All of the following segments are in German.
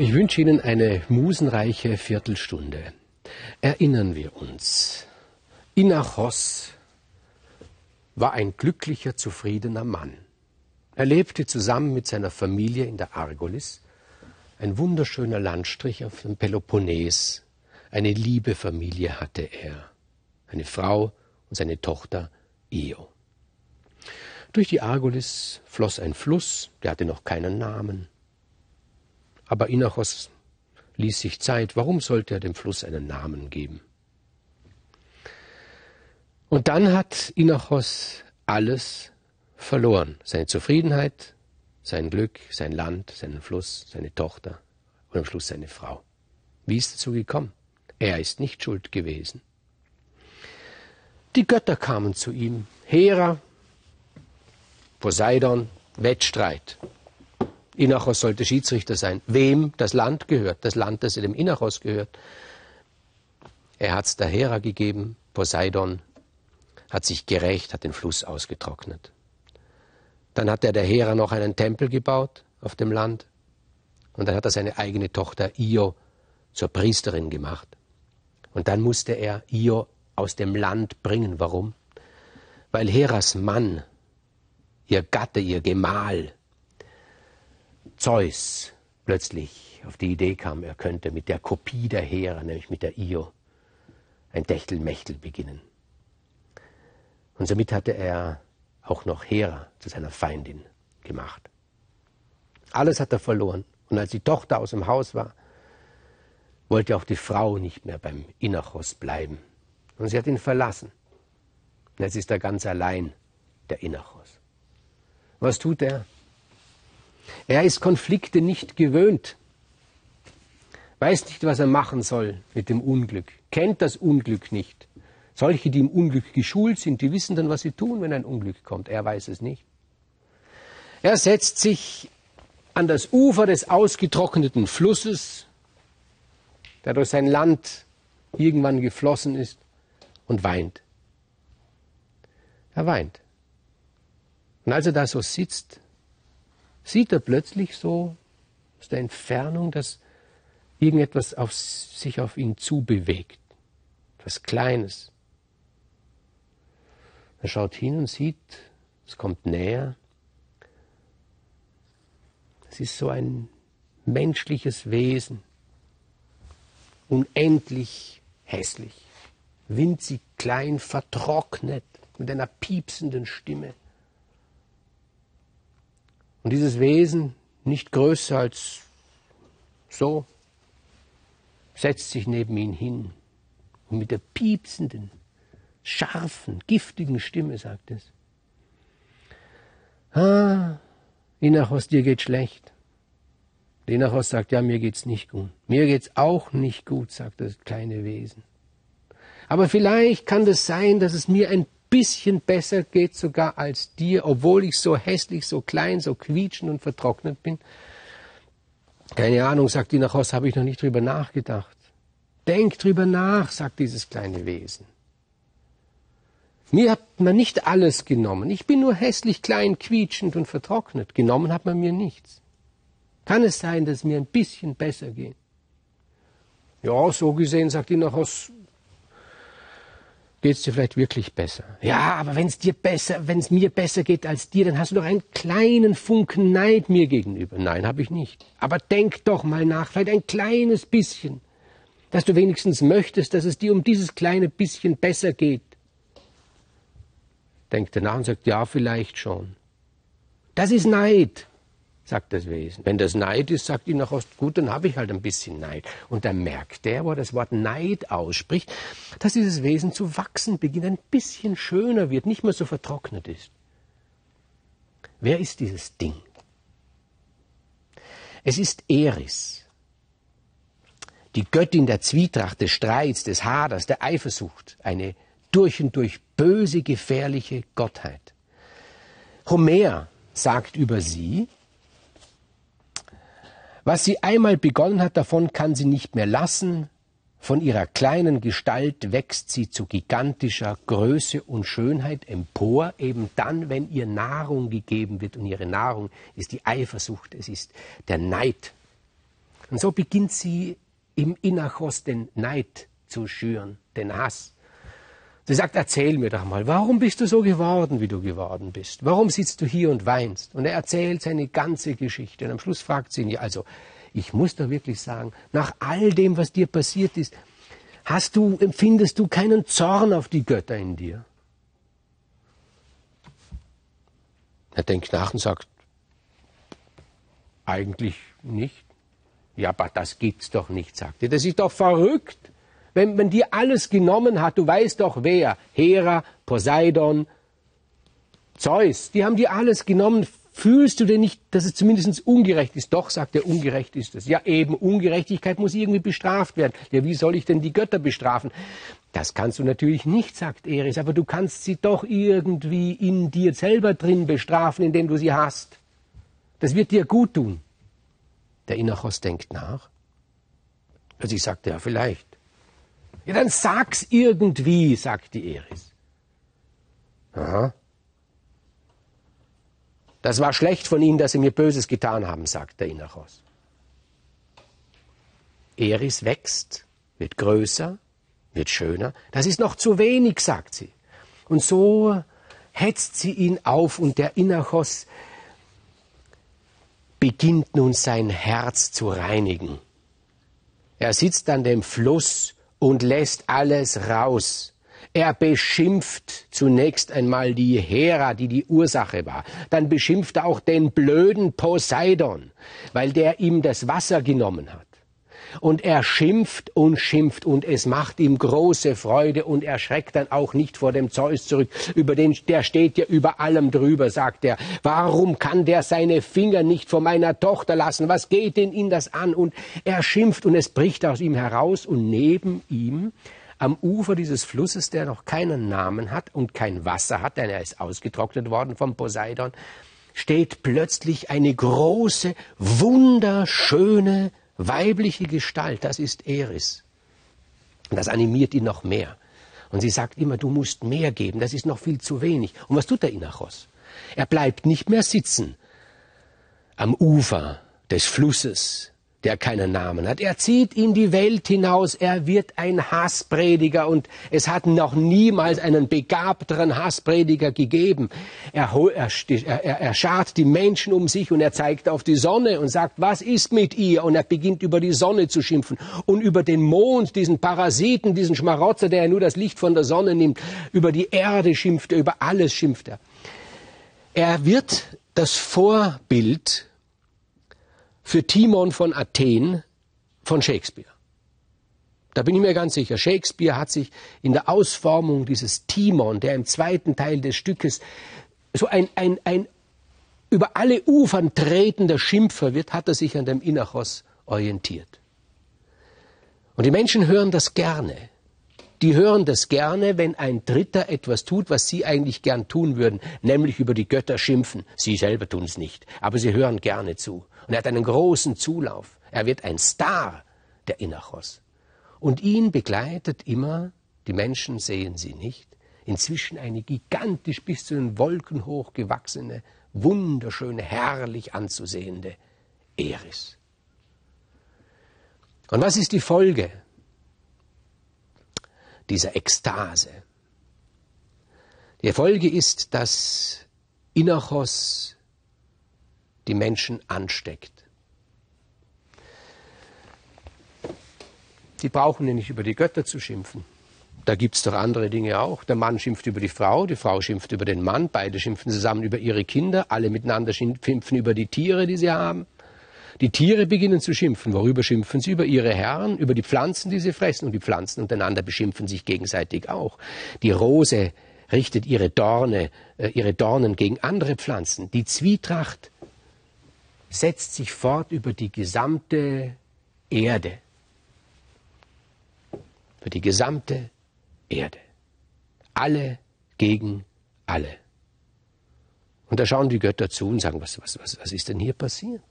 Ich wünsche Ihnen eine musenreiche Viertelstunde. Erinnern wir uns. Inachos war ein glücklicher, zufriedener Mann. Er lebte zusammen mit seiner Familie in der Argolis, ein wunderschöner Landstrich auf dem Peloponnes. Eine liebe Familie hatte er, eine Frau und seine Tochter Io. Durch die Argolis floss ein Fluss, der hatte noch keinen Namen. Aber Inachos ließ sich Zeit. Warum sollte er dem Fluss einen Namen geben? Und dann hat Inachos alles verloren. Seine Zufriedenheit, sein Glück, sein Land, seinen Fluss, seine Tochter und am Schluss seine Frau. Wie ist dazu gekommen? Er ist nicht schuld gewesen. Die Götter kamen zu ihm. Hera, Poseidon, Wettstreit. Inachos sollte Schiedsrichter sein. Wem das Land gehört, das Land, das dem Inachos gehört. Er hat es der Hera gegeben, Poseidon hat sich gerecht, hat den Fluss ausgetrocknet. Dann hat er der Hera noch einen Tempel gebaut auf dem Land und dann hat er seine eigene Tochter Io zur Priesterin gemacht. Und dann musste er Io aus dem Land bringen. Warum? Weil Heras Mann, ihr Gatte, ihr Gemahl, Zeus plötzlich auf die Idee kam, er könnte mit der Kopie der Hera, nämlich mit der Io, ein Techtelmechtel beginnen. Und somit hatte er auch noch Hera zu seiner Feindin gemacht. Alles hat er verloren. Und als die Tochter aus dem Haus war, wollte auch die Frau nicht mehr beim Inachos bleiben. Und sie hat ihn verlassen. Und jetzt ist er ganz allein, der Inachos. Was tut er? Er ist Konflikte nicht gewöhnt, weiß nicht, was er machen soll mit dem Unglück, kennt das Unglück nicht. Solche, die im Unglück geschult sind, die wissen dann, was sie tun, wenn ein Unglück kommt. Er weiß es nicht. Er setzt sich an das Ufer des ausgetrockneten Flusses, der durch sein Land irgendwann geflossen ist, und weint. Er weint. Und als er da so sitzt, sieht er plötzlich so aus der Entfernung, dass irgendetwas auf, sich auf ihn zubewegt. Etwas Kleines. Er schaut hin und sieht, es kommt näher. Es ist so ein menschliches Wesen, unendlich hässlich, winzig klein, vertrocknet, mit einer piepsenden Stimme. Und dieses Wesen, nicht größer als so, setzt sich neben ihn hin und mit der piepsenden, scharfen, giftigen Stimme sagt es. Ah, Inachos, dir geht schlecht. Inachos sagt, ja, mir geht's nicht gut. Mir geht's auch nicht gut, sagt das kleine Wesen. Aber vielleicht kann das sein, dass es mir ein bisschen besser geht sogar als dir, obwohl ich so hässlich, so klein, so quietschend und vertrocknet bin? Keine Ahnung, sagt die Nachos, habe ich noch nicht drüber nachgedacht. Denk drüber nach, sagt dieses kleine Wesen. Mir hat man nicht alles genommen. Ich bin nur hässlich, klein, quietschend und vertrocknet. Genommen hat man mir nichts. Kann es sein, dass es mir ein bisschen besser geht? Ja, so gesehen, sagt die Nachos, geht es dir vielleicht wirklich besser. Ja, aber wenn es dir besser, wenn es mir besser geht als dir, dann hast du doch einen kleinen Funken Neid mir gegenüber. Nein, habe ich nicht. Aber denk doch mal nach, vielleicht ein kleines bisschen, dass du wenigstens möchtest, dass es dir um dieses kleine bisschen besser geht. Denkt er nach und sagt, ja, vielleicht schon. Das ist Neid sagt das Wesen. Wenn das Neid ist, sagt die Ost, gut, dann habe ich halt ein bisschen Neid. Und dann merkt der, wo er das Wort Neid ausspricht, dass dieses Wesen zu wachsen beginnt, ein bisschen schöner wird, nicht mehr so vertrocknet ist. Wer ist dieses Ding? Es ist Eris, die Göttin der Zwietracht, des Streits, des Haders, der Eifersucht, eine durch und durch böse, gefährliche Gottheit. Homer sagt über sie, was sie einmal begonnen hat, davon kann sie nicht mehr lassen. Von ihrer kleinen Gestalt wächst sie zu gigantischer Größe und Schönheit empor, eben dann, wenn ihr Nahrung gegeben wird. Und ihre Nahrung ist die Eifersucht, es ist der Neid. Und so beginnt sie im Innerchos den Neid zu schüren, den Hass. Sie sagt, erzähl mir doch mal, warum bist du so geworden, wie du geworden bist? Warum sitzt du hier und weinst? Und er erzählt seine ganze Geschichte. Und am Schluss fragt sie ihn, also, ich muss doch wirklich sagen, nach all dem, was dir passiert ist, hast du, empfindest du keinen Zorn auf die Götter in dir? Er denkt nach und sagt, eigentlich nicht. Ja, aber das gibt's doch nicht, sagt er. Das ist doch verrückt. Wenn man dir alles genommen hat, du weißt doch wer. Hera, Poseidon, Zeus, die haben dir alles genommen. Fühlst du denn nicht, dass es zumindest ungerecht ist? Doch, sagt er, ungerecht ist es. Ja, eben, Ungerechtigkeit muss irgendwie bestraft werden. Ja, wie soll ich denn die Götter bestrafen? Das kannst du natürlich nicht, sagt Eris, aber du kannst sie doch irgendwie in dir selber drin bestrafen, indem du sie hast. Das wird dir gut tun. Der Inachos denkt nach. Plötzlich sagt er, ja, vielleicht. Ja, dann sag's irgendwie, sagt die Eris. Aha. Das war schlecht von ihnen, dass sie mir Böses getan haben, sagt der Inachos. Eris wächst, wird größer, wird schöner. Das ist noch zu wenig, sagt sie. Und so hetzt sie ihn auf und der Inachos beginnt nun sein Herz zu reinigen. Er sitzt an dem Fluss und lässt alles raus. Er beschimpft zunächst einmal die Hera, die die Ursache war. Dann beschimpft er auch den blöden Poseidon, weil der ihm das Wasser genommen hat. Und er schimpft und schimpft und es macht ihm große Freude und er schreckt dann auch nicht vor dem Zeus zurück. Über den, der steht ja über allem drüber, sagt er. Warum kann der seine Finger nicht von meiner Tochter lassen? Was geht denn ihn das an? Und er schimpft und es bricht aus ihm heraus und neben ihm am Ufer dieses Flusses, der noch keinen Namen hat und kein Wasser hat, denn er ist ausgetrocknet worden vom Poseidon, steht plötzlich eine große, wunderschöne weibliche Gestalt, das ist Eris. Das animiert ihn noch mehr. Und sie sagt immer, du musst mehr geben, das ist noch viel zu wenig. Und was tut der Inachos? Er bleibt nicht mehr sitzen am Ufer des Flusses, der keinen Namen hat. Er zieht in die Welt hinaus, er wird ein Hassprediger und es hat noch niemals einen begabteren Hassprediger gegeben. Er, er, er, er schart die Menschen um sich und er zeigt auf die Sonne und sagt, was ist mit ihr? Und er beginnt über die Sonne zu schimpfen und über den Mond, diesen Parasiten, diesen Schmarotzer, der ja nur das Licht von der Sonne nimmt. Über die Erde schimpft er, über alles schimpft er. Er wird das Vorbild für Timon von Athen von Shakespeare. Da bin ich mir ganz sicher. Shakespeare hat sich in der Ausformung dieses Timon, der im zweiten Teil des Stückes so ein, ein, ein über alle Ufern tretender Schimpfer wird, hat er sich an dem Inachos orientiert. Und die Menschen hören das gerne. Die hören das gerne, wenn ein Dritter etwas tut, was sie eigentlich gern tun würden, nämlich über die Götter schimpfen. Sie selber tun es nicht, aber sie hören gerne zu. Und er hat einen großen Zulauf. Er wird ein Star der Inachos. Und ihn begleitet immer, die Menschen sehen sie nicht, inzwischen eine gigantisch bis zu den Wolken hoch gewachsene, wunderschöne, herrlich anzusehende Eris. Und was ist die Folge dieser Ekstase? Die Folge ist, dass Inachos die Menschen ansteckt. Die brauchen ja nicht über die Götter zu schimpfen. Da gibt es doch andere Dinge auch. Der Mann schimpft über die Frau, die Frau schimpft über den Mann, beide schimpfen zusammen über ihre Kinder, alle miteinander schimpfen über die Tiere, die sie haben. Die Tiere beginnen zu schimpfen. Worüber schimpfen sie? Über ihre Herren, über die Pflanzen, die sie fressen. Und die Pflanzen untereinander beschimpfen sich gegenseitig auch. Die Rose richtet ihre Dorne, äh, ihre Dornen gegen andere Pflanzen. Die Zwietracht setzt sich fort über die gesamte Erde. Für die gesamte Erde. Alle gegen alle. Und da schauen die Götter zu und sagen, was, was, was, was ist denn hier passiert?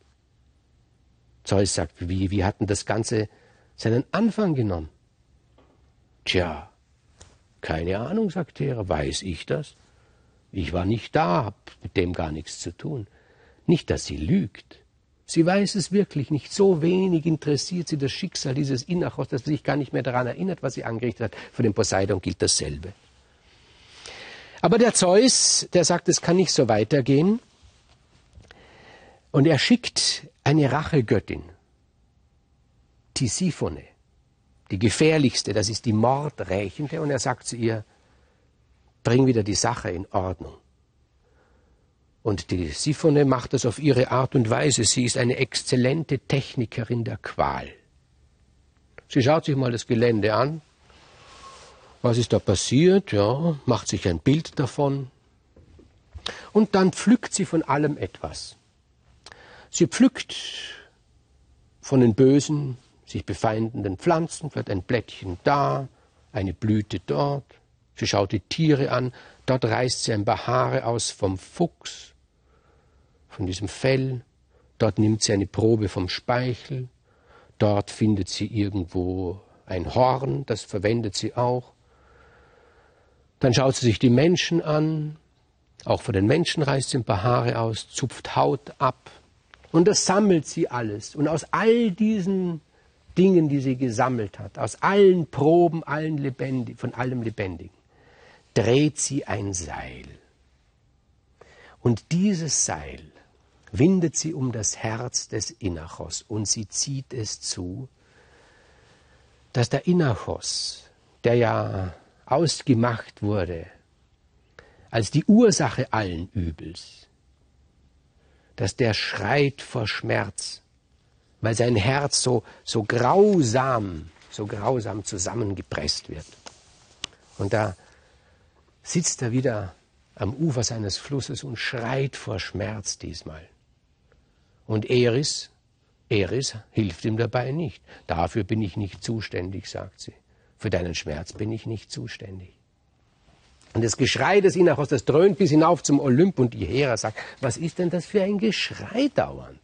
Zeus sagt, wie, wie hat denn das Ganze seinen Anfang genommen? Tja, keine Ahnung, sagt Hera, weiß ich das? Ich war nicht da, hab mit dem gar nichts zu tun. Nicht, dass sie lügt. Sie weiß es wirklich nicht. So wenig interessiert sie das Schicksal dieses Inachos, dass sie sich gar nicht mehr daran erinnert, was sie angerichtet hat. Für den Poseidon gilt dasselbe. Aber der Zeus, der sagt, es kann nicht so weitergehen. Und er schickt eine Rachegöttin, Tisiphone, die gefährlichste, das ist die Mordrächende, und er sagt zu ihr, bring wieder die Sache in Ordnung. Und die Siphone macht das auf ihre Art und Weise. Sie ist eine exzellente Technikerin der Qual. Sie schaut sich mal das Gelände an. Was ist da passiert? Ja, macht sich ein Bild davon. Und dann pflückt sie von allem etwas. Sie pflückt von den bösen, sich befeindenden Pflanzen, vielleicht ein Blättchen da, eine Blüte dort. Sie schaut die Tiere an, dort reißt sie ein paar Haare aus vom Fuchs, von diesem Fell, dort nimmt sie eine Probe vom Speichel, dort findet sie irgendwo ein Horn, das verwendet sie auch. Dann schaut sie sich die Menschen an, auch von den Menschen reißt sie ein paar Haare aus, zupft Haut ab. Und das sammelt sie alles. Und aus all diesen Dingen, die sie gesammelt hat, aus allen Proben, allen Lebendig, von allem Lebendigen, dreht sie ein Seil. Und dieses Seil windet sie um das Herz des Inachos und sie zieht es zu, dass der Inachos, der ja ausgemacht wurde als die Ursache allen Übels, dass der schreit vor Schmerz, weil sein Herz so, so grausam, so grausam zusammengepresst wird. Und da sitzt er wieder am Ufer seines Flusses und schreit vor Schmerz diesmal. Und Eris, Eris hilft ihm dabei nicht. Dafür bin ich nicht zuständig, sagt sie. Für deinen Schmerz bin ich nicht zuständig. Und das Geschrei des Inachos, das dröhnt bis hinauf zum Olymp und die Hera sagt, was ist denn das für ein Geschrei dauernd?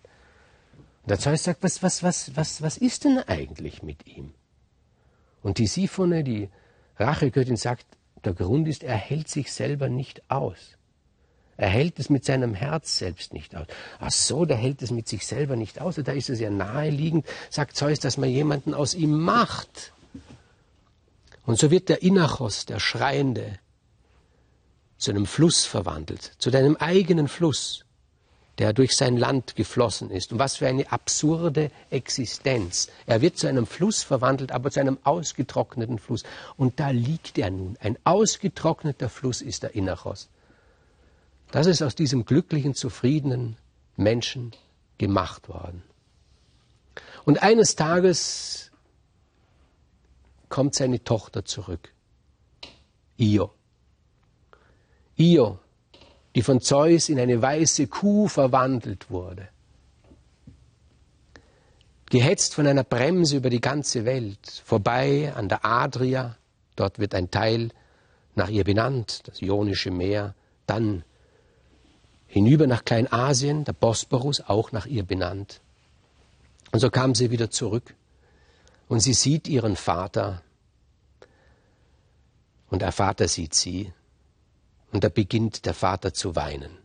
Und der Zeus sagt, was, was, was, was, was ist denn eigentlich mit ihm? Und die Siphone, die Rachegöttin, sagt, der Grund ist, er hält sich selber nicht aus. Er hält es mit seinem Herz selbst nicht aus. Ach so, der hält es mit sich selber nicht aus. Da ist es ja naheliegend, sagt Zeus, dass man jemanden aus ihm macht. Und so wird der Inachos, der Schreiende, zu einem Fluss verwandelt, zu deinem eigenen Fluss, der durch sein Land geflossen ist. Und was für eine absurde Existenz. Er wird zu einem Fluss verwandelt, aber zu einem ausgetrockneten Fluss. Und da liegt er nun. Ein ausgetrockneter Fluss ist der Inachos. Das ist aus diesem glücklichen, zufriedenen Menschen gemacht worden. Und eines Tages kommt seine Tochter zurück, Io. Io, die von Zeus in eine weiße Kuh verwandelt wurde. Gehetzt von einer Bremse über die ganze Welt, vorbei an der Adria, dort wird ein Teil nach ihr benannt, das Ionische Meer, dann hinüber nach Kleinasien, der Bosporus, auch nach ihr benannt. Und so kam sie wieder zurück und sie sieht ihren Vater und der Vater sieht sie und da beginnt der Vater zu weinen.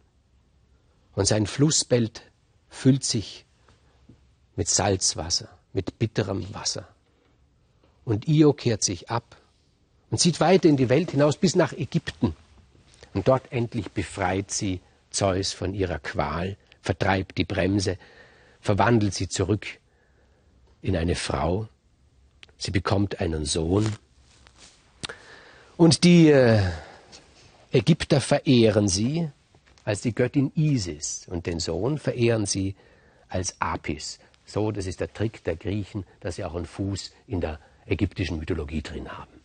Und sein Flussbett füllt sich mit Salzwasser, mit bitterem Wasser. Und Io kehrt sich ab und zieht weiter in die Welt hinaus bis nach Ägypten. Und dort endlich befreit sie Zeus von ihrer Qual, vertreibt die Bremse, verwandelt sie zurück in eine Frau. Sie bekommt einen Sohn. Und die äh, Ägypter verehren sie als die Göttin Isis und den Sohn verehren sie als Apis. So, das ist der Trick der Griechen, dass sie auch einen Fuß in der ägyptischen Mythologie drin haben.